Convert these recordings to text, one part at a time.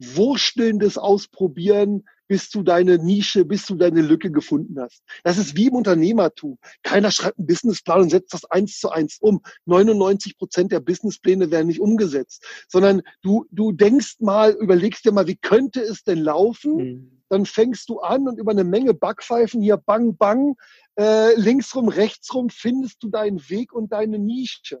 wurstelndes Ausprobieren, bis du deine Nische, bis du deine Lücke gefunden hast. Das ist wie im Unternehmertum. Keiner schreibt einen Businessplan und setzt das eins zu eins um. 99 Prozent der Businesspläne werden nicht umgesetzt, sondern du, du denkst mal, überlegst dir mal, wie könnte es denn laufen? Mhm. Dann fängst du an und über eine Menge Backpfeifen hier bang, bang, äh, linksrum, rechtsrum findest du deinen Weg und deine Nische.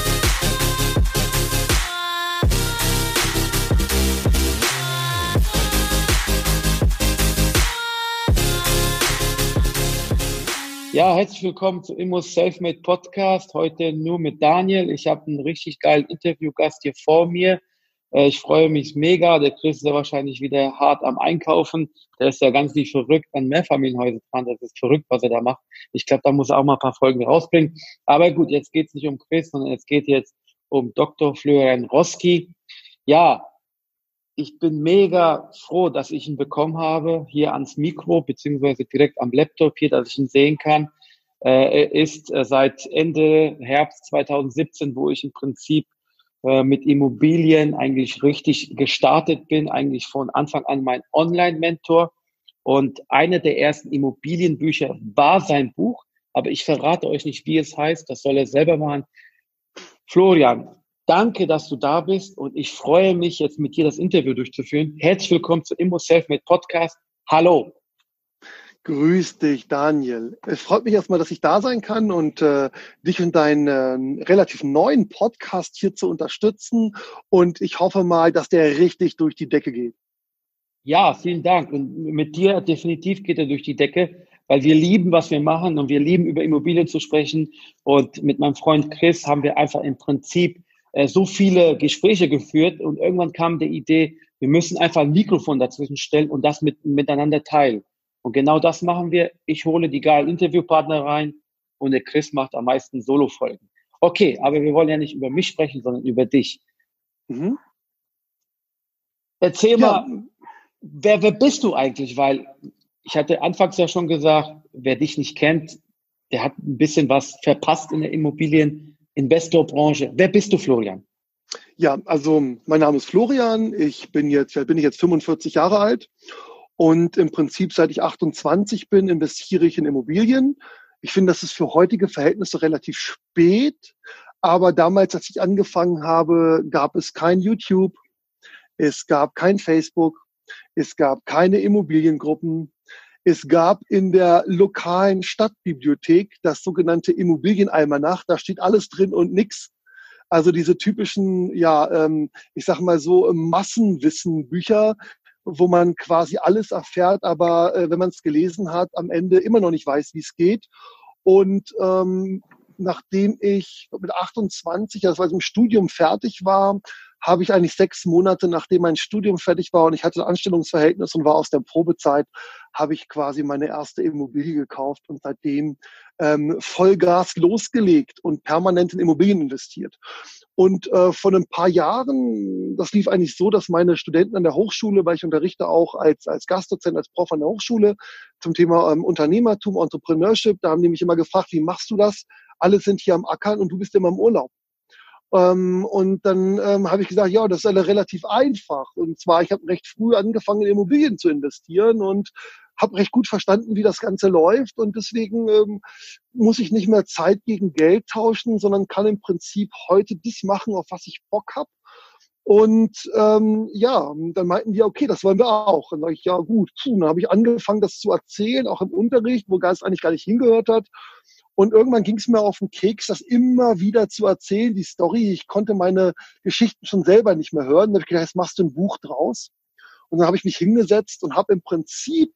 Ja, herzlich willkommen zu Immos Selfmade Podcast. Heute nur mit Daniel. Ich habe einen richtig geilen Interviewgast hier vor mir. Äh, ich freue mich mega. Der Chris ist ja wahrscheinlich wieder hart am Einkaufen. Der ist ja ganz nicht verrückt an Mehrfamilienhäuser dran. Das ist verrückt, was er da macht. Ich glaube, da muss er auch mal ein paar Folgen rausbringen. Aber gut, jetzt geht es nicht um Chris, sondern es geht jetzt um Dr. Florian Roski. Ja, ich bin mega froh, dass ich ihn bekommen habe, hier ans Mikro, beziehungsweise direkt am Laptop hier, dass ich ihn sehen kann. Äh, er ist äh, seit Ende Herbst 2017, wo ich im Prinzip äh, mit Immobilien eigentlich richtig gestartet bin, eigentlich von Anfang an mein Online-Mentor. Und eine der ersten Immobilienbücher war sein Buch, aber ich verrate euch nicht, wie es heißt, das soll er selber machen. Florian, Danke, dass du da bist und ich freue mich, jetzt mit dir das Interview durchzuführen. Herzlich willkommen zu Immo Selfmade Podcast. Hallo. Grüß dich, Daniel. Es freut mich erstmal, dass ich da sein kann und äh, dich und deinen äh, relativ neuen Podcast hier zu unterstützen. Und ich hoffe mal, dass der richtig durch die Decke geht. Ja, vielen Dank. Und mit dir definitiv geht er durch die Decke, weil wir lieben, was wir machen und wir lieben, über Immobilien zu sprechen. Und mit meinem Freund Chris haben wir einfach im Prinzip äh, so viele Gespräche geführt und irgendwann kam die Idee, wir müssen einfach ein Mikrofon dazwischen stellen und das mit, miteinander teilen. Und genau das machen wir. Ich hole die geilen Interviewpartner rein und der Chris macht am meisten Solo-Folgen. Okay, aber wir wollen ja nicht über mich sprechen, sondern über dich. Mhm. Erzähl ja. mal, wer, wer bist du eigentlich? Weil ich hatte anfangs ja schon gesagt, wer dich nicht kennt, der hat ein bisschen was verpasst in der Immobilien Investorbranche. Wer bist du, Florian? Ja, also mein Name ist Florian. Ich bin jetzt, bin ich jetzt 45 Jahre alt und im Prinzip seit ich 28 bin, investiere ich in Immobilien. Ich finde, das ist für heutige Verhältnisse relativ spät. Aber damals, als ich angefangen habe, gab es kein YouTube, es gab kein Facebook, es gab keine Immobiliengruppen, es gab in der lokalen Stadtbibliothek das sogenannte Immobilienalmanach. Da steht alles drin und nix. Also diese typischen, ja, ähm, ich sag mal so Massenwissenbücher, wo man quasi alles erfährt, aber äh, wenn man es gelesen hat, am Ende immer noch nicht weiß, wie es geht. Und ähm, nachdem ich mit 28, also als ich im Studium fertig war, habe ich eigentlich sechs Monate, nachdem mein Studium fertig war und ich hatte ein Anstellungsverhältnis und war aus der Probezeit, habe ich quasi meine erste Immobilie gekauft und seitdem ähm, Vollgas losgelegt und permanent in Immobilien investiert. Und äh, von ein paar Jahren, das lief eigentlich so, dass meine Studenten an der Hochschule, weil ich unterrichte auch als, als Gastdozent, als Prof an der Hochschule zum Thema ähm, Unternehmertum, Entrepreneurship, da haben die mich immer gefragt, wie machst du das? Alle sind hier am Ackern und du bist immer im Urlaub. Ähm, und dann ähm, habe ich gesagt, ja, das ist alle relativ einfach. Und zwar, ich habe recht früh angefangen, in Immobilien zu investieren und habe recht gut verstanden, wie das Ganze läuft. Und deswegen ähm, muss ich nicht mehr Zeit gegen Geld tauschen, sondern kann im Prinzip heute das machen, auf was ich Bock habe. Und ähm, ja, dann meinten die, okay, das wollen wir auch. Und dann sage ich, ja gut, puh, dann habe ich angefangen, das zu erzählen, auch im Unterricht, wo Geist eigentlich gar nicht hingehört hat. Und irgendwann ging es mir auf den Keks, das immer wieder zu erzählen, die Story. Ich konnte meine Geschichten schon selber nicht mehr hören. Da habe ich gedacht, jetzt machst du ein Buch draus. Und dann habe ich mich hingesetzt und habe im Prinzip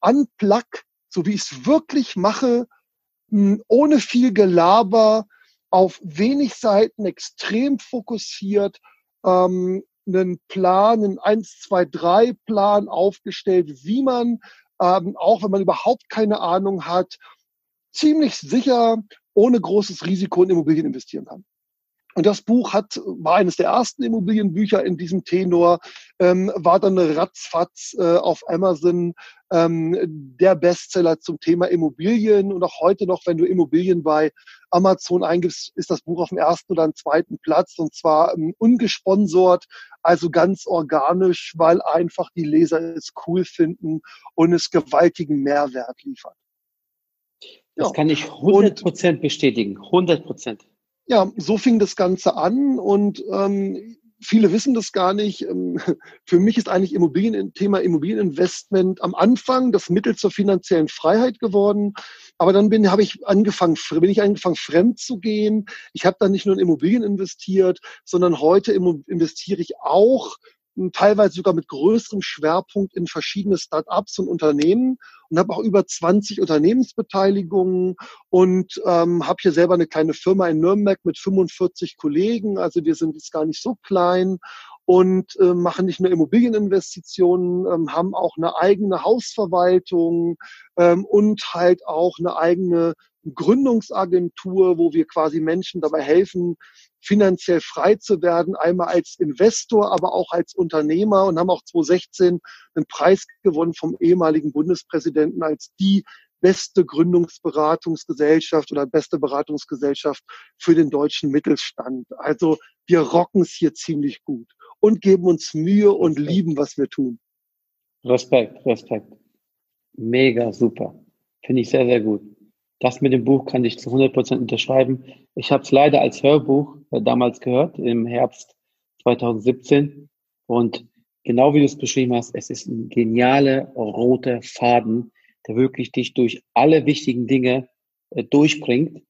unplug, so wie ich es wirklich mache, ohne viel Gelaber, auf wenig Seiten extrem fokussiert, ähm, einen Plan, einen 1, 2, 3 Plan aufgestellt, wie man, ähm, auch wenn man überhaupt keine Ahnung hat, ziemlich sicher ohne großes Risiko in Immobilien investieren kann. Und das Buch hat, war eines der ersten Immobilienbücher in diesem Tenor, ähm, war dann ratzfatz äh, auf Amazon ähm, der Bestseller zum Thema Immobilien. Und auch heute noch, wenn du Immobilien bei Amazon eingibst, ist das Buch auf dem ersten oder zweiten Platz und zwar ähm, ungesponsort, also ganz organisch, weil einfach die Leser es cool finden und es gewaltigen Mehrwert liefert. Das ja. kann ich 100 Prozent bestätigen. 100 Prozent. Ja, so fing das Ganze an und ähm, viele wissen das gar nicht. Ähm, für mich ist eigentlich Immobilien, Thema Immobilieninvestment am Anfang das Mittel zur finanziellen Freiheit geworden. Aber dann bin, habe ich angefangen, bin ich angefangen, fremd zu gehen. Ich habe dann nicht nur in Immobilien investiert, sondern heute investiere ich auch teilweise sogar mit größerem Schwerpunkt in verschiedene Start-ups und Unternehmen und habe auch über 20 Unternehmensbeteiligungen und ähm, habe hier selber eine kleine Firma in Nürnberg mit 45 Kollegen. Also wir sind jetzt gar nicht so klein und äh, machen nicht nur Immobilieninvestitionen, ähm, haben auch eine eigene Hausverwaltung ähm, und halt auch eine eigene Gründungsagentur, wo wir quasi Menschen dabei helfen, finanziell frei zu werden, einmal als Investor, aber auch als Unternehmer und haben auch 2016 einen Preis gewonnen vom ehemaligen Bundespräsidenten als die beste Gründungsberatungsgesellschaft oder beste Beratungsgesellschaft für den deutschen Mittelstand. Also wir rocken es hier ziemlich gut und geben uns Mühe und lieben, was wir tun. Respekt, Respekt. Mega super. Finde ich sehr, sehr gut. Das mit dem Buch kann ich zu 100 Prozent unterschreiben. Ich habe es leider als Hörbuch äh, damals gehört, im Herbst 2017. Und genau wie du es beschrieben hast, es ist ein genialer roter Faden, der wirklich dich durch alle wichtigen Dinge äh, durchbringt.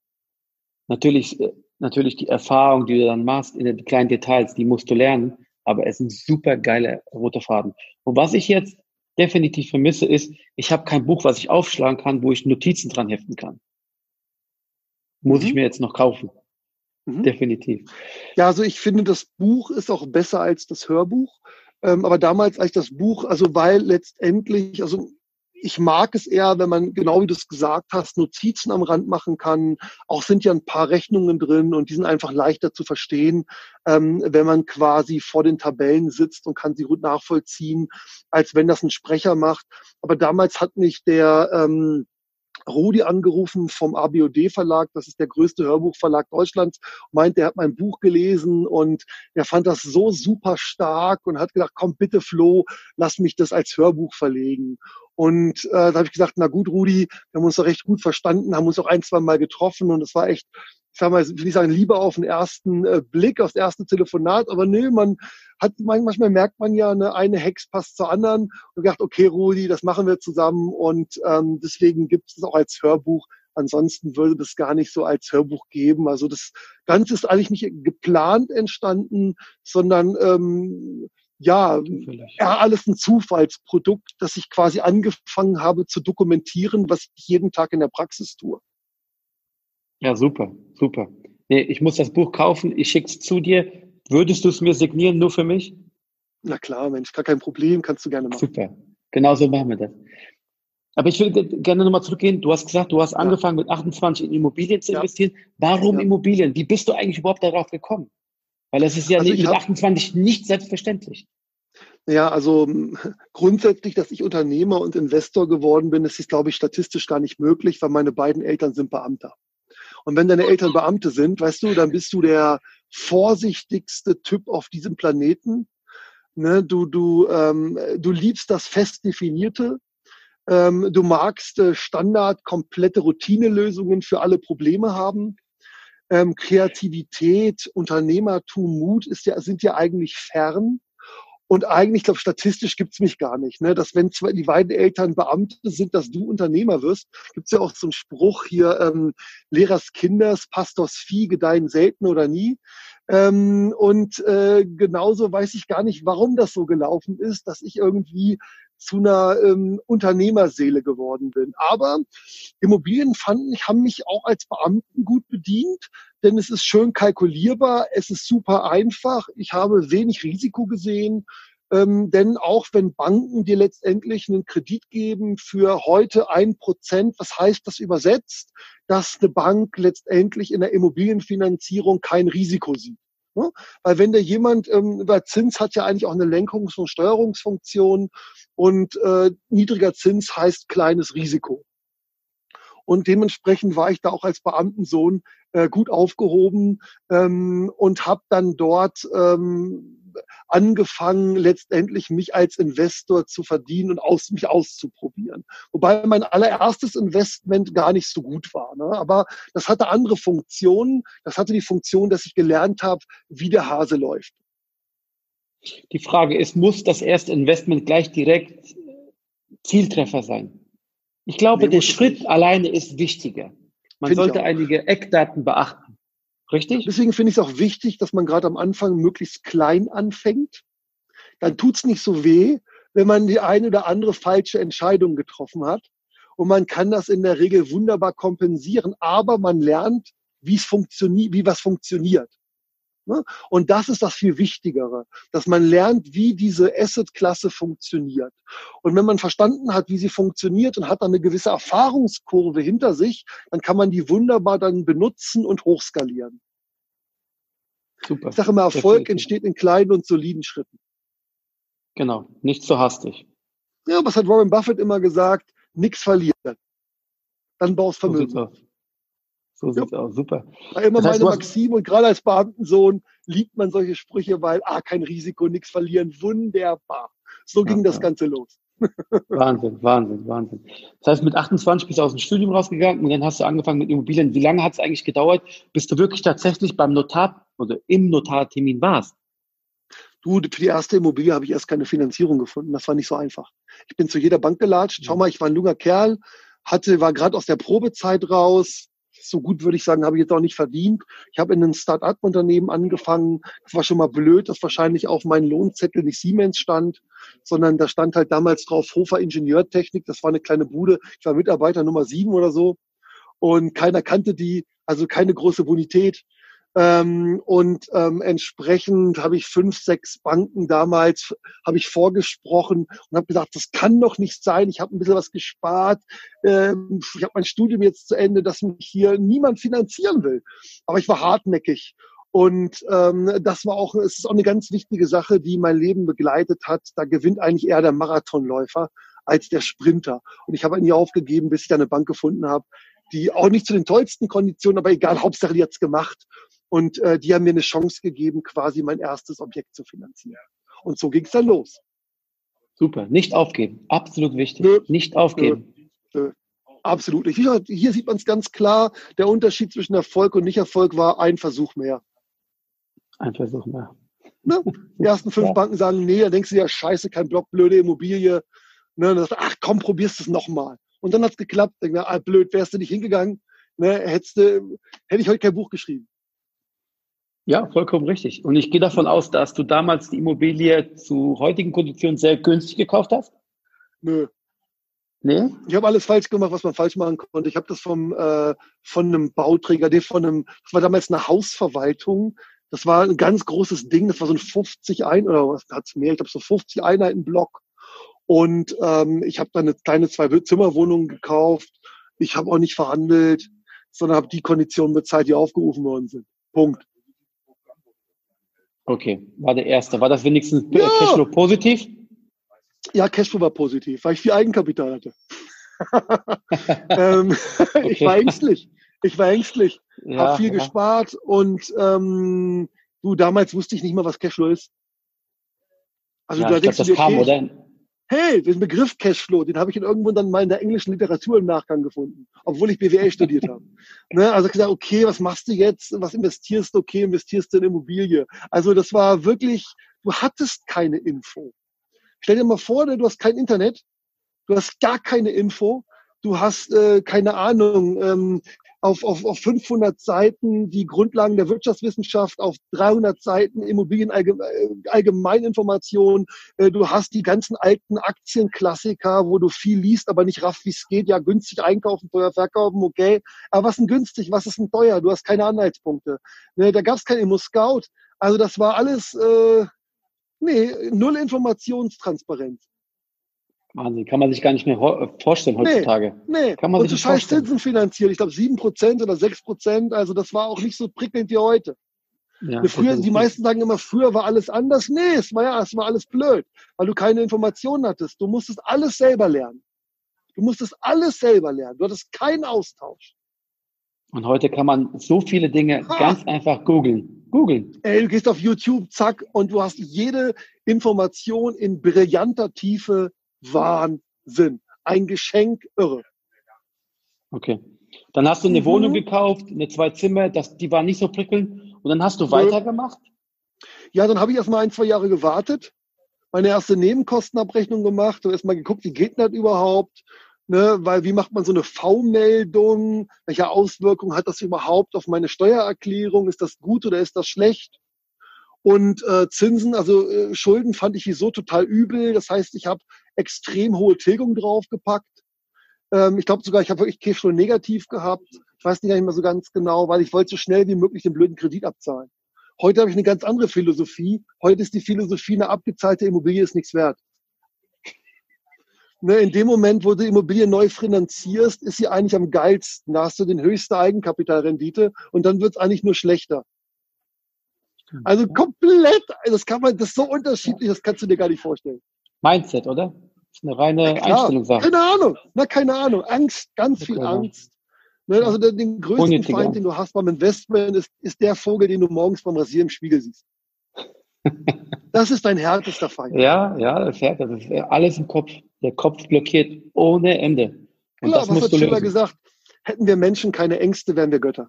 Natürlich, äh, natürlich die Erfahrung, die du dann machst in den kleinen Details, die musst du lernen, aber es ist ein super geiler roter Faden. Und was ich jetzt definitiv vermisse, ist, ich habe kein Buch, was ich aufschlagen kann, wo ich Notizen dran heften kann. Muss mhm. ich mir jetzt noch kaufen. Mhm. Definitiv. Ja, also ich finde, das Buch ist auch besser als das Hörbuch. Ähm, aber damals, als das Buch, also weil letztendlich, also ich mag es eher, wenn man, genau wie du es gesagt hast, Notizen am Rand machen kann. Auch sind ja ein paar Rechnungen drin und die sind einfach leichter zu verstehen, ähm, wenn man quasi vor den Tabellen sitzt und kann sie gut nachvollziehen, als wenn das ein Sprecher macht. Aber damals hat mich der ähm, Rudi angerufen vom ABOD Verlag, das ist der größte Hörbuchverlag Deutschlands, meint, er hat mein Buch gelesen und er fand das so super stark und hat gedacht, komm bitte Flo, lass mich das als Hörbuch verlegen. Und äh, da habe ich gesagt, na gut, Rudi, wir haben uns doch recht gut verstanden, haben uns auch ein, zwei Mal getroffen und es war echt, ich sag mal, will ich sagen, lieber auf den ersten äh, Blick, aufs erste Telefonat, aber nö, man hat, manchmal merkt man ja, eine, eine Hex passt zur anderen und gedacht, okay, Rudi, das machen wir zusammen und ähm, deswegen gibt es auch als Hörbuch. Ansonsten würde das gar nicht so als Hörbuch geben. Also das Ganze ist eigentlich nicht geplant entstanden, sondern ähm, ja, ja, alles ein Zufallsprodukt, das ich quasi angefangen habe zu dokumentieren, was ich jeden Tag in der Praxis tue. Ja, super, super. Nee, ich muss das Buch kaufen, ich schicke es zu dir. Würdest du es mir signieren, nur für mich? Na klar, Mensch, gar kein Problem, kannst du gerne machen. Super, genau so machen wir das. Aber ich würde gerne nochmal zurückgehen. Du hast gesagt, du hast ja. angefangen mit 28 in Immobilien zu investieren. Warum ja. Immobilien? Wie bist du eigentlich überhaupt darauf gekommen? Weil das ist ja also mit hab, 28 nicht selbstverständlich. Ja, also grundsätzlich, dass ich Unternehmer und Investor geworden bin, das ist, glaube ich, statistisch gar nicht möglich, weil meine beiden Eltern sind Beamter. Und wenn deine Eltern Beamte sind, weißt du, dann bist du der vorsichtigste Typ auf diesem Planeten. Ne, du, du, ähm, du liebst das fest definierte. Ähm, du magst äh, Standard, komplette Routinelösungen für alle Probleme haben ähm, Kreativität, Unternehmertum, Mut ist ja, sind ja eigentlich fern. Und eigentlich, ich glaube, statistisch gibt's mich gar nicht. Ne? Dass wenn zwei, die beiden Eltern Beamte sind, dass du Unternehmer wirst, gibt's ja auch so einen Spruch hier, ähm, Lehrers Kinders, Pastors Vieh gedeihen selten oder nie. Ähm, und äh, genauso weiß ich gar nicht, warum das so gelaufen ist, dass ich irgendwie zu einer ähm, Unternehmerseele geworden bin. Aber Immobilien fanden ich, haben mich auch als Beamten gut bedient, denn es ist schön kalkulierbar, es ist super einfach, ich habe wenig Risiko gesehen, Ähm, denn auch wenn Banken dir letztendlich einen Kredit geben für heute ein Prozent, was heißt das übersetzt, dass eine Bank letztendlich in der Immobilienfinanzierung kein Risiko sieht. Ne? Weil wenn der jemand ähm, über Zins hat ja eigentlich auch eine Lenkungs- und Steuerungsfunktion und äh, niedriger Zins heißt kleines Risiko. Und dementsprechend war ich da auch als Beamtensohn äh, gut aufgehoben ähm, und habe dann dort ähm, angefangen, letztendlich mich als Investor zu verdienen und aus, mich auszuprobieren. Wobei mein allererstes Investment gar nicht so gut war. Ne? Aber das hatte andere Funktionen. Das hatte die Funktion, dass ich gelernt habe, wie der Hase läuft. Die Frage ist, muss das erste Investment gleich direkt Zieltreffer sein? Ich glaube, nee, der Schritt nicht. alleine ist wichtiger. Man Find sollte einige Eckdaten beachten. Richtig? Deswegen finde ich es auch wichtig, dass man gerade am Anfang möglichst klein anfängt. Dann tut es nicht so weh, wenn man die eine oder andere falsche Entscheidung getroffen hat. Und man kann das in der Regel wunderbar kompensieren, aber man lernt, wie es funktioniert, wie was funktioniert. Ne? Und das ist das viel Wichtigere, dass man lernt, wie diese Asset-Klasse funktioniert. Und wenn man verstanden hat, wie sie funktioniert und hat dann eine gewisse Erfahrungskurve hinter sich, dann kann man die wunderbar dann benutzen und hochskalieren. Super. Ich sage immer, Erfolg entsteht in kleinen und soliden Schritten. Genau, nicht zu hastig. Ja, was hat Warren Buffett immer gesagt? Nichts verlieren. Dann baust Vermögen. So so sieht's ja. aus, super. War immer das heißt, meine Maxime und gerade als Beamtensohn liebt man solche Sprüche, weil, ah, kein Risiko, nichts verlieren, wunderbar. So ging ja, das ja. Ganze los. Wahnsinn, Wahnsinn, Wahnsinn. Das heißt, mit 28 bist du aus dem Studium rausgegangen und dann hast du angefangen mit Immobilien. Wie lange hat es eigentlich gedauert, bis du wirklich tatsächlich beim Notar oder im Notartermin warst? Du, für die erste Immobilie habe ich erst keine Finanzierung gefunden. Das war nicht so einfach. Ich bin zu jeder Bank gelatscht. Schau mal, ich war ein junger Kerl, hatte, war gerade aus der Probezeit raus, so gut würde ich sagen, habe ich jetzt auch nicht verdient. Ich habe in einem Start-up-Unternehmen angefangen. Das war schon mal blöd, dass wahrscheinlich auf meinem Lohnzettel nicht Siemens stand, sondern da stand halt damals drauf Hofer Ingenieurtechnik. Das war eine kleine Bude. Ich war Mitarbeiter Nummer sieben oder so. Und keiner kannte die, also keine große Bonität. Ähm, und ähm, entsprechend habe ich fünf, sechs Banken damals habe ich vorgesprochen und habe gesagt, das kann doch nicht sein. Ich habe ein bisschen was gespart. Ähm, ich habe mein Studium jetzt zu Ende, dass mich hier niemand finanzieren will. Aber ich war hartnäckig. Und ähm, das war auch, es ist auch eine ganz wichtige Sache, die mein Leben begleitet hat. Da gewinnt eigentlich eher der Marathonläufer als der Sprinter. Und ich habe nie aufgegeben, bis ich da eine Bank gefunden habe, die auch nicht zu den tollsten Konditionen, aber egal, Hauptsache die hat's gemacht. Und äh, die haben mir eine Chance gegeben, quasi mein erstes Objekt zu finanzieren. Und so ging es dann los. Super, nicht aufgeben, absolut wichtig. Nö. Nicht aufgeben. Nö. Nö. Absolut nicht. Hier, sieht man es ganz klar. Der Unterschied zwischen Erfolg und Nicht-Erfolg war ein Versuch mehr. Ein Versuch mehr. Ne? Die ersten fünf ja. Banken sagen, nee, dann denkst du ja, scheiße, kein Block, blöde Immobilie. Ne? Dann sagst du, ach komm, probierst es nochmal. Und dann hat es geklappt. Denk mir, ah, blöd, wärst du nicht hingegangen, ne? Hättest du, hätte ich heute kein Buch geschrieben. Ja, vollkommen richtig. Und ich gehe davon aus, dass du damals die Immobilie zu heutigen Konditionen sehr günstig gekauft hast? Nö. Nee? Ich habe alles falsch gemacht, was man falsch machen konnte. Ich habe das vom, äh, von einem Bauträger, von einem, das war damals eine Hausverwaltung. Das war ein ganz großes Ding. Das war so ein 50 ein oder was hat's mehr? Ich glaube so 50 Einheiten Block. Und ähm, ich habe dann eine kleine Zwei-Zimmer-Wohnung gekauft. Ich habe auch nicht verhandelt, sondern habe die Konditionen bezahlt, die aufgerufen worden sind. Punkt. Okay, war der erste. War das wenigstens ja. Cashflow positiv? Ja, Cashflow war positiv, weil ich viel Eigenkapital hatte. ähm, okay. Ich war ängstlich. Ich war ängstlich. Ja, habe viel ja. gespart und ähm, du, damals wusste ich nicht mal, was Cashflow ist. Also ja, da denkst glaub, du dir, okay, oder? Hey, den Begriff Cashflow, den habe ich in irgendwo dann mal in der englischen Literatur im Nachgang gefunden, obwohl ich BWL studiert habe. Ne, also gesagt, okay, was machst du jetzt? Was investierst du? Okay, investierst du in Immobilie. Also das war wirklich, du hattest keine Info. Stell dir mal vor, du hast kein Internet, du hast gar keine Info, du hast äh, keine Ahnung, ähm, auf, auf, auf 500 Seiten die Grundlagen der Wirtschaftswissenschaft, auf 300 Seiten Immobilien-Allgemeininformation. Äh, äh, du hast die ganzen alten Aktienklassiker, wo du viel liest, aber nicht rafft, wie es geht. Ja, günstig einkaufen, teuer verkaufen, okay. Aber was ist denn günstig? Was ist denn teuer? Du hast keine Anhaltspunkte. Ne, da gab es kein Immo-Scout. Also das war alles... Äh, Nee, null Informationstransparenz. Wahnsinn, kann man sich gar nicht mehr vorstellen heutzutage. Nee, nee. Kann man und sich zu scheiß Zinsen finanziert. Ich glaube sieben Prozent oder sechs Prozent. Also das war auch nicht so prickelnd wie heute. Ja, früher, die meisten sagen immer, früher war alles anders. Nee, es war ja, es war alles blöd, weil du keine Informationen hattest. Du musstest alles selber lernen. Du musstest alles selber lernen. Du hattest keinen Austausch. Und heute kann man so viele Dinge ha. ganz einfach googeln. Googeln. Ey, du gehst auf YouTube, zack, und du hast jede Information in brillanter Tiefe. Wahnsinn. Ein Geschenk, irre. Okay. Dann hast du eine mhm. Wohnung gekauft, eine zwei Zimmer, das, die war nicht so prickelnd. Und dann hast du weitergemacht? Ja, dann habe ich erstmal ein, zwei Jahre gewartet, meine erste Nebenkostenabrechnung gemacht und erstmal geguckt, wie geht das überhaupt? Ne, weil wie macht man so eine V-Meldung? Welche Auswirkungen hat das überhaupt auf meine Steuererklärung? Ist das gut oder ist das schlecht? Und äh, Zinsen, also äh, Schulden fand ich wieso total übel. Das heißt, ich habe extrem hohe Tilgung draufgepackt. Ähm, ich glaube sogar, ich habe wirklich Cashflow negativ gehabt. Ich weiß nicht mehr so ganz genau, weil ich wollte so schnell wie möglich den blöden Kredit abzahlen. Heute habe ich eine ganz andere Philosophie. Heute ist die Philosophie, eine abgezahlte Immobilie ist nichts wert. Ne, in dem Moment, wo du Immobilie neu finanzierst, ist sie eigentlich am geilsten. Da hast du den höchste Eigenkapitalrendite und dann wird es eigentlich nur schlechter. Also komplett, das kann man, das ist so unterschiedlich, das kannst du dir gar nicht vorstellen. Mindset, oder? Das ist eine reine ja, Einstellungssache. Keine Ahnung, na, keine Ahnung. Angst, ganz viel Angst. Ne, also den, größten Unnötiger. Feind, den du hast beim Investment, ist, ist der Vogel, den du morgens beim Rasieren im Spiegel siehst. Das ist dein härtester Feind. Ja, ja, das, ist, das ist alles im Kopf. Der Kopf blockiert ohne Ende. Und Klar, was hat Schiller gesagt? Hätten wir Menschen keine Ängste, wären wir Götter.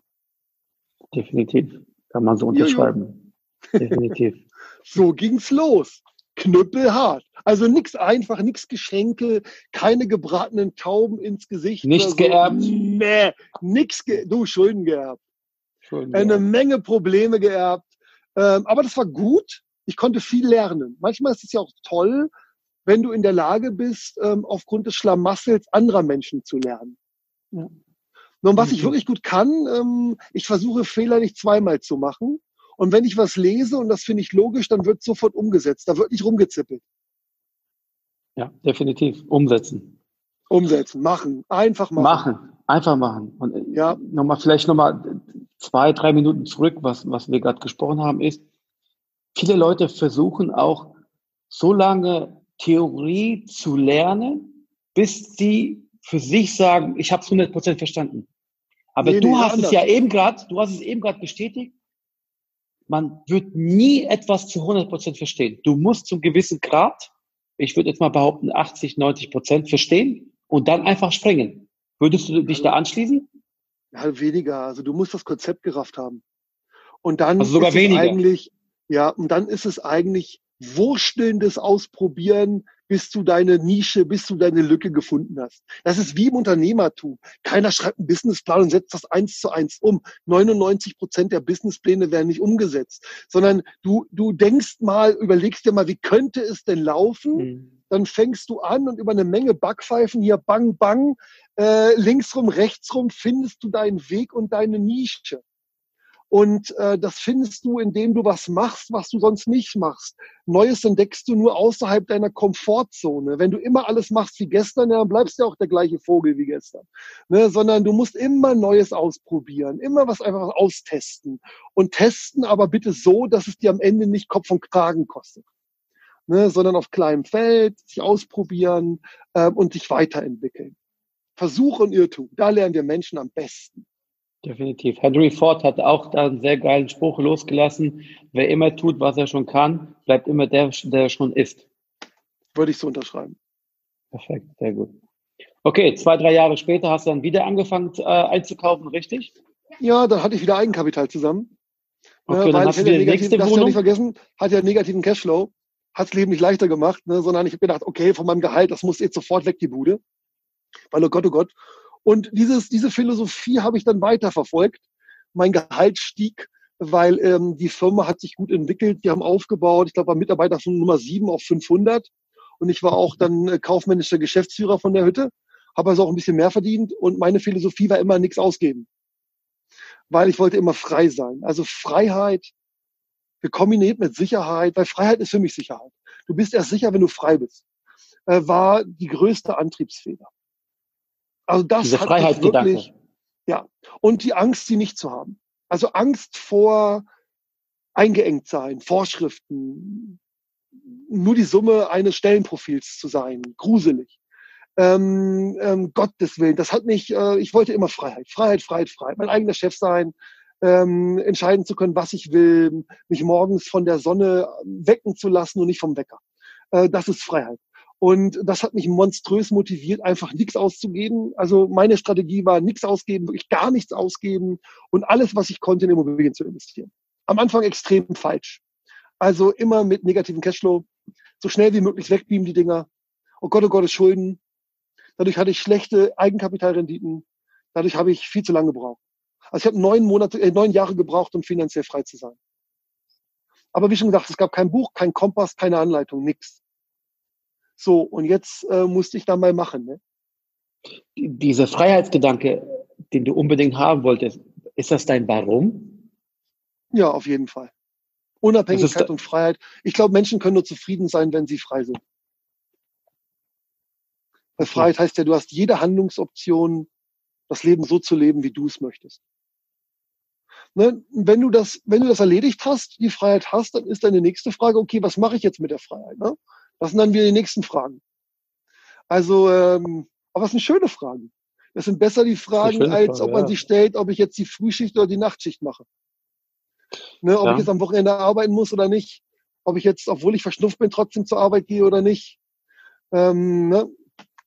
Definitiv. Kann man so unterschreiben. Definitiv. so ging's los knüppelhart. Also nichts einfach, nichts Geschenke, keine gebratenen Tauben ins Gesicht. Nichts so. geerbt. Nee, nix ge du, Schulden geerbt. Schulden Eine geerbt. Menge Probleme geerbt. Ähm, aber das war gut. Ich konnte viel lernen. Manchmal ist es ja auch toll, wenn du in der Lage bist, ähm, aufgrund des Schlamassels anderer Menschen zu lernen. Ja. Nun, was ich wirklich gut kann, ähm, ich versuche Fehler nicht zweimal zu machen. Und wenn ich was lese und das finde ich logisch, dann wird sofort umgesetzt. Da wird nicht rumgezippelt. Ja, definitiv. Umsetzen. Umsetzen, machen, einfach machen. Machen, einfach machen. Und äh, ja. nochmal, vielleicht nochmal zwei, drei Minuten zurück, was, was wir gerade gesprochen haben, ist, viele Leute versuchen auch so lange Theorie zu lernen, bis sie für sich sagen, ich habe es 100% verstanden. Aber nee, du nee, hast anders. es ja eben gerade, du hast es eben gerade bestätigt, man wird nie etwas zu 100 Prozent verstehen. Du musst zum gewissen Grad, ich würde jetzt mal behaupten 80, 90 Prozent verstehen und dann einfach springen. Würdest du dich da anschließen? Ja, weniger. Also du musst das Konzept gerafft haben. Und dann also sogar ist weniger. es eigentlich, ja, und dann ist es eigentlich wurstelndes Ausprobieren, bis du deine Nische, bis du deine Lücke gefunden hast. Das ist wie im Unternehmertum. Keiner schreibt einen Businessplan und setzt das eins zu eins um. 99 Prozent der Businesspläne werden nicht umgesetzt, sondern du, du denkst mal, überlegst dir mal, wie könnte es denn laufen? Mhm. Dann fängst du an und über eine Menge Backpfeifen hier bang, bang, äh, linksrum, rechtsrum findest du deinen Weg und deine Nische. Und äh, das findest du, indem du was machst, was du sonst nicht machst. Neues entdeckst du nur außerhalb deiner Komfortzone. Wenn du immer alles machst wie gestern, ja, dann bleibst du ja auch der gleiche Vogel wie gestern. Ne? Sondern du musst immer Neues ausprobieren, immer was einfach austesten. Und testen aber bitte so, dass es dir am Ende nicht Kopf und Kragen kostet. Ne? Sondern auf kleinem Feld, sich ausprobieren äh, und sich weiterentwickeln. Versuch und Irrtum, da lernen wir Menschen am besten. Definitiv. Henry Ford hat auch da einen sehr geilen Spruch losgelassen. Wer immer tut, was er schon kann, bleibt immer der, der schon ist. Würde ich so unterschreiben. Perfekt, sehr gut. Okay, zwei, drei Jahre später hast du dann wieder angefangen äh, einzukaufen, richtig? Ja, dann hatte ich wieder Eigenkapital zusammen. Okay, ja, dann hast du die nächste Wohnung. Ja nicht vergessen, hat ja negativen Cashflow, hat das Leben nicht leichter gemacht, ne, sondern ich habe gedacht, okay, von meinem Gehalt, das muss jetzt sofort weg, die Bude. Weil, oh Gott, oh Gott, und dieses, diese Philosophie habe ich dann weiterverfolgt. Mein Gehalt stieg, weil ähm, die Firma hat sich gut entwickelt. Die haben aufgebaut. Ich glaube, war Mitarbeiter von Nummer 7 auf 500. Und ich war auch dann äh, kaufmännischer Geschäftsführer von der Hütte. Habe also auch ein bisschen mehr verdient. Und meine Philosophie war immer nichts ausgeben. Weil ich wollte immer frei sein. Also Freiheit gekombiniert mit Sicherheit, weil Freiheit ist für mich Sicherheit. Du bist erst sicher, wenn du frei bist, äh, war die größte Antriebsfeder. Also das Diese hat Freiheit wirklich, ja. Und die Angst, sie nicht zu haben. Also Angst vor eingeengt sein, Vorschriften, nur die Summe eines Stellenprofils zu sein, gruselig. Ähm, ähm, Gottes Willen, das hat mich, äh, ich wollte immer Freiheit, Freiheit, Freiheit, Freiheit, mein eigener Chef sein, ähm, entscheiden zu können, was ich will, mich morgens von der Sonne wecken zu lassen und nicht vom Wecker. Äh, das ist Freiheit. Und das hat mich monströs motiviert, einfach nichts auszugeben. Also meine Strategie war, nichts ausgeben, wirklich gar nichts ausgeben und alles, was ich konnte, in Immobilien zu investieren. Am Anfang extrem falsch. Also immer mit negativen Cashflow, so schnell wie möglich wegbeamen die Dinger. Oh Gott, oh Gott, Schulden. Dadurch hatte ich schlechte Eigenkapitalrenditen. Dadurch habe ich viel zu lange gebraucht. Also ich habe neun Monate, äh, neun Jahre gebraucht, um finanziell frei zu sein. Aber wie schon gesagt, es gab kein Buch, kein Kompass, keine Anleitung, nix. So, und jetzt äh, musste ich da mal machen. Ne? Dieser Freiheitsgedanke, den du unbedingt haben wolltest, ist das dein Warum? Ja, auf jeden Fall. Unabhängigkeit und Freiheit. Ich glaube, Menschen können nur zufrieden sein, wenn sie frei sind. Weil Freiheit heißt ja, du hast jede Handlungsoption, das Leben so zu leben, wie du es möchtest. Ne? Wenn du das, wenn du das erledigt hast, die Freiheit hast, dann ist deine nächste Frage, okay, was mache ich jetzt mit der Freiheit? Ne? Das sind dann wieder die nächsten Fragen. Also, ähm, aber es sind schöne Fragen. Das sind besser die Fragen, als Frage, ob man ja. sich stellt, ob ich jetzt die Frühschicht oder die Nachtschicht mache. Ne, ob ja. ich jetzt am Wochenende arbeiten muss oder nicht. Ob ich jetzt, obwohl ich verschnupft bin, trotzdem zur Arbeit gehe oder nicht. Ähm, ne?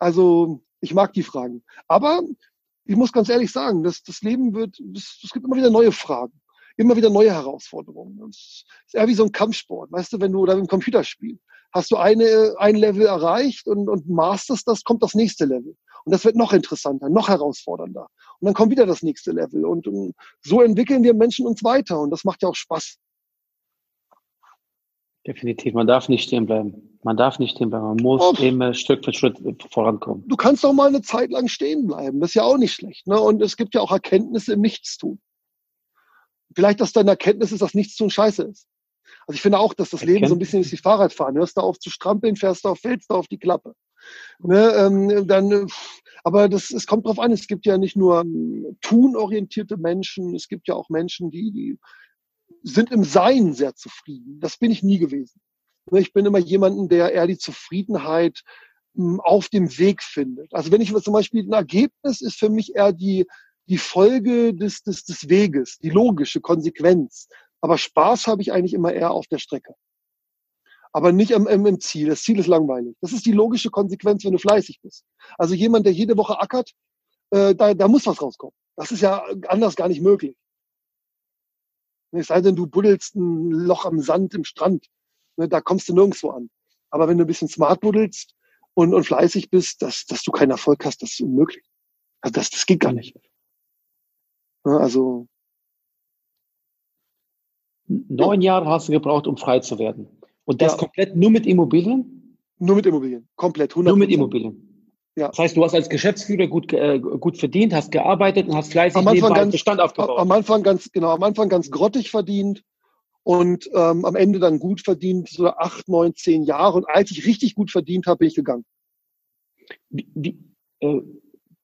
Also, ich mag die Fragen. Aber ich muss ganz ehrlich sagen, das, das Leben wird, es gibt immer wieder neue Fragen immer wieder neue Herausforderungen. Es ist eher wie so ein Kampfsport, weißt du, wenn du oder im Computerspiel hast du eine, ein Level erreicht und, und masterst das, kommt das nächste Level. Und das wird noch interessanter, noch herausfordernder. Und dann kommt wieder das nächste Level. Und, und so entwickeln wir Menschen uns weiter. Und das macht ja auch Spaß. Definitiv. Man darf nicht stehen bleiben. Man darf nicht stehen bleiben. Man muss oh. immer Stück für Schritt vorankommen. Du kannst doch mal eine Zeit lang stehen bleiben. Das ist ja auch nicht schlecht. Ne? Und es gibt ja auch Erkenntnisse im Nichtstun. Vielleicht, dass deine Erkenntnis ist, dass nichts tun scheiße ist. Also ich finde auch, dass das Erkenntnis. Leben so ein bisschen ist wie Fahrradfahren. Hörst du auf zu strampeln, fährst du auf, fällst du auf die Klappe. Ne, ähm, dann, aber das, es kommt drauf an, es gibt ja nicht nur ähm, tunorientierte Menschen, es gibt ja auch Menschen, die, die sind im Sein sehr zufrieden. Das bin ich nie gewesen. Ne, ich bin immer jemanden, der eher die Zufriedenheit ähm, auf dem Weg findet. Also wenn ich zum Beispiel ein Ergebnis ist für mich eher die, die Folge des, des, des Weges, die logische Konsequenz. Aber Spaß habe ich eigentlich immer eher auf der Strecke. Aber nicht im, im, im Ziel. Das Ziel ist langweilig. Das ist die logische Konsequenz, wenn du fleißig bist. Also jemand, der jede Woche ackert, äh, da, da muss was rauskommen. Das ist ja anders gar nicht möglich. Es sei denn, du buddelst ein Loch am Sand im Strand. Ne, da kommst du nirgendwo an. Aber wenn du ein bisschen smart buddelst und, und fleißig bist, dass, dass du keinen Erfolg hast, das ist unmöglich. Also das, das geht gar nicht. Ne, also. Neun Jahre hast du gebraucht, um frei zu werden. Und das ja. komplett nur mit Immobilien? Nur mit Immobilien, komplett. 100%. Nur mit Immobilien. Ja. Das heißt, du hast als Geschäftsführer gut, äh, gut verdient, hast gearbeitet und hast fleißig am Anfang ganz, Bestand aufgebaut. Am Anfang ganz, genau, am Anfang ganz grottig verdient und ähm, am Ende dann gut verdient, so acht, neun, zehn Jahre. Und als ich richtig gut verdient habe, bin ich gegangen. Wie, wie, äh,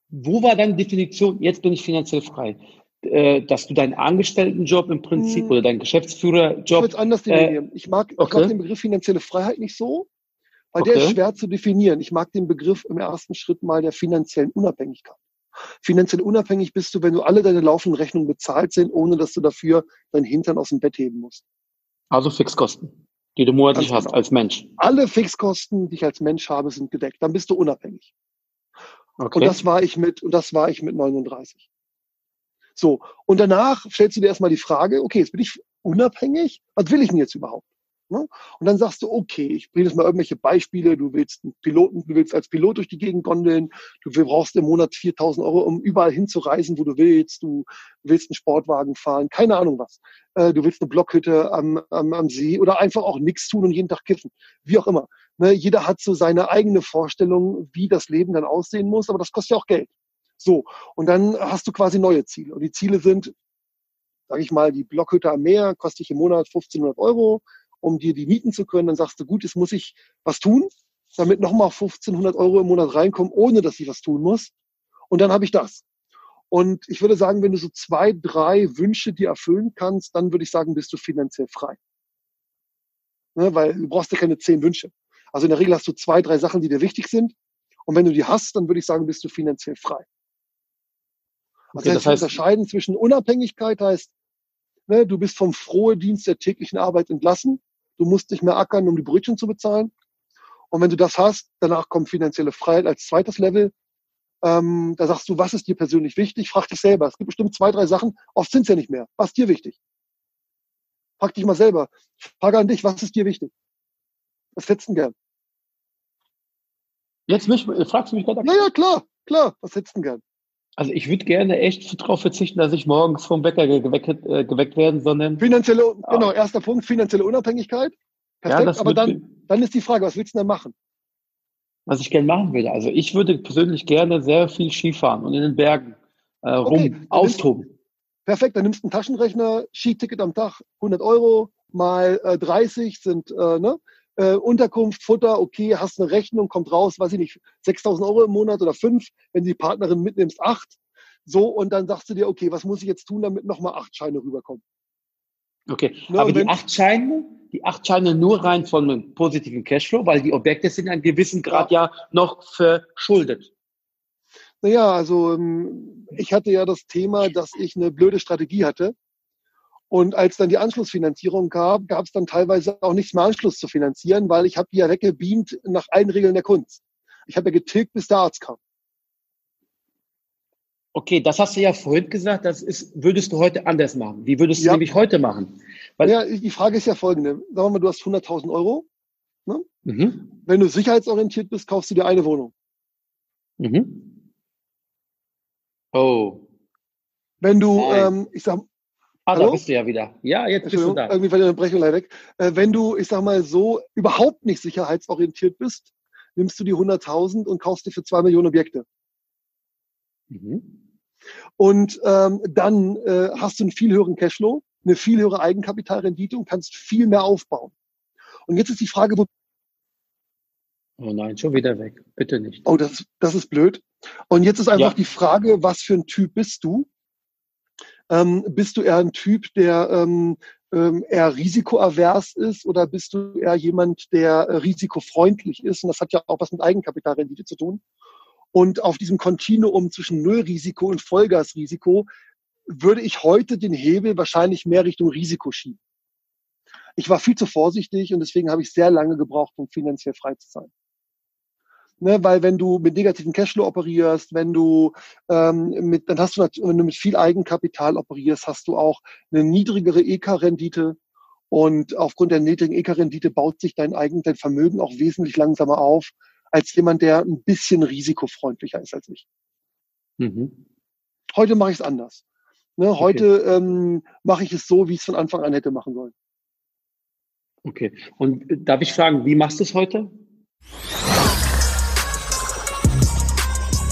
wo war deine Definition, jetzt bin ich finanziell frei? Äh, dass du deinen Angestelltenjob im Prinzip hm. oder deinen Geschäftsführerjob. Ich anders definieren. Äh, ich, mag, okay. ich mag den Begriff finanzielle Freiheit nicht so, weil okay. der ist schwer zu definieren. Ich mag den Begriff im ersten Schritt mal der finanziellen Unabhängigkeit. Finanziell unabhängig bist du, wenn du alle deine laufenden Rechnungen bezahlt sind, ohne dass du dafür dein Hintern aus dem Bett heben musst. Also Fixkosten, die du monatlich Ganz hast genau. als Mensch. Alle Fixkosten, die ich als Mensch habe, sind gedeckt. Dann bist du unabhängig. Okay. Und das war ich mit, und das war ich mit 39. So. Und danach stellst du dir erstmal die Frage, okay, jetzt bin ich unabhängig. Was will ich denn jetzt überhaupt? Ne? Und dann sagst du, okay, ich bringe jetzt mal irgendwelche Beispiele. Du willst einen Piloten, du willst als Pilot durch die Gegend gondeln. Du brauchst im Monat 4000 Euro, um überall hinzureisen, wo du willst. Du willst einen Sportwagen fahren, keine Ahnung was. Äh, du willst eine Blockhütte am, am, am See oder einfach auch nichts tun und jeden Tag kiffen. Wie auch immer. Ne? Jeder hat so seine eigene Vorstellung, wie das Leben dann aussehen muss, aber das kostet ja auch Geld. So, und dann hast du quasi neue Ziele. Und die Ziele sind sage ich mal, die Blockhütte am Meer kostet dich im Monat 1500 Euro, um dir die mieten zu können. Dann sagst du, gut, jetzt muss ich was tun, damit nochmal 1500 Euro im Monat reinkommen, ohne dass ich was tun muss. Und dann habe ich das. Und ich würde sagen, wenn du so zwei, drei Wünsche dir erfüllen kannst, dann würde ich sagen, bist du finanziell frei. Ne, weil du brauchst ja keine zehn Wünsche. Also in der Regel hast du zwei, drei Sachen, die dir wichtig sind. Und wenn du die hast, dann würde ich sagen, bist du finanziell frei. Also okay, das heißt, unterscheiden zwischen Unabhängigkeit heißt, ne, du bist vom frohe Dienst der täglichen Arbeit entlassen. Du musst nicht mehr ackern, um die Brötchen zu bezahlen. Und wenn du das hast, danach kommt finanzielle Freiheit als zweites Level. Ähm, da sagst du, was ist dir persönlich wichtig? Frag dich selber. Es gibt bestimmt zwei, drei Sachen. Oft sind es ja nicht mehr. Was ist dir wichtig? Frag dich mal selber. Frage an dich, was ist dir wichtig? Was hättest du gern? Jetzt mich, fragst du mich gerade? Ja, ja, klar, klar. Was hättest du gern? Also ich würde gerne echt darauf verzichten, dass ich morgens vom Bäcker geweckt, äh, geweckt werden, sondern finanzielle, ah. genau, erster Punkt, finanzielle Unabhängigkeit. Perfekt, ja, aber dann, dann ist die Frage, was willst du denn machen? Was ich gerne machen würde. Also ich würde persönlich gerne sehr viel Skifahren und in den Bergen äh, rum okay, austoben. Nimmst, perfekt, dann nimmst du einen Taschenrechner, Skiticket am Tag 100 Euro mal äh, 30 sind äh, ne, äh, Unterkunft, Futter, okay, hast eine Rechnung, kommt raus, weiß ich nicht, 6.000 Euro im Monat oder fünf, wenn du die Partnerin mitnimmst, acht. So, und dann sagst du dir, okay, was muss ich jetzt tun, damit nochmal acht Scheine rüberkommen? Okay, ne, aber die acht Scheine, die acht Scheine nur rein von einem positiven Cashflow, weil die Objekte sind in einem gewissen Grad ja, ja noch verschuldet. Naja, also ähm, ich hatte ja das Thema, dass ich eine blöde Strategie hatte. Und als dann die Anschlussfinanzierung gab, gab es dann teilweise auch nichts mehr Anschluss zu finanzieren, weil ich habe die ja weggebeamt nach allen Regeln der Kunst. Ich habe ja getilgt, bis der Arzt kam. Okay, das hast du ja vorhin gesagt, das ist, würdest du heute anders machen. Wie würdest du ja. nämlich heute machen? Weil ja, die Frage ist ja folgende. Sagen wir mal, du hast 100.000 Euro. Ne? Mhm. Wenn du sicherheitsorientiert bist, kaufst du dir eine Wohnung. Mhm. Oh. Wenn du, ähm, ich sag, Ah, Hallo? da bist du ja wieder. Ja, jetzt bist du da. Irgendwie fällt die Unterbrechung leider weg. Äh, wenn du, ich sag mal so, überhaupt nicht sicherheitsorientiert bist, nimmst du die 100.000 und kaufst dir für zwei Millionen Objekte. Mhm. Und ähm, dann äh, hast du einen viel höheren Cashflow, eine viel höhere Eigenkapitalrendite und kannst viel mehr aufbauen. Und jetzt ist die Frage, wo Oh nein, schon wieder weg. Bitte nicht. Oh, das, das ist blöd. Und jetzt ist einfach ja. die Frage, was für ein Typ bist du? Ähm, bist du eher ein Typ, der ähm, ähm, eher risikoavers ist oder bist du eher jemand, der äh, risikofreundlich ist? Und das hat ja auch was mit Eigenkapitalrendite zu tun. Und auf diesem Kontinuum zwischen Nullrisiko und Vollgasrisiko würde ich heute den Hebel wahrscheinlich mehr Richtung Risiko schieben. Ich war viel zu vorsichtig und deswegen habe ich sehr lange gebraucht, um finanziell frei zu sein. Ne, weil wenn du mit negativen Cashflow operierst, wenn du ähm, mit, dann hast du wenn du mit viel Eigenkapital operierst, hast du auch eine niedrigere EK-Rendite und aufgrund der niedrigen EK-Rendite baut sich dein eigen dein Vermögen auch wesentlich langsamer auf als jemand, der ein bisschen risikofreundlicher ist als ich. Mhm. Heute mache ich es anders. Ne, heute okay. ähm, mache ich es so, wie ich es von Anfang an hätte machen sollen. Okay. Und äh, darf ich fragen, wie machst du es heute?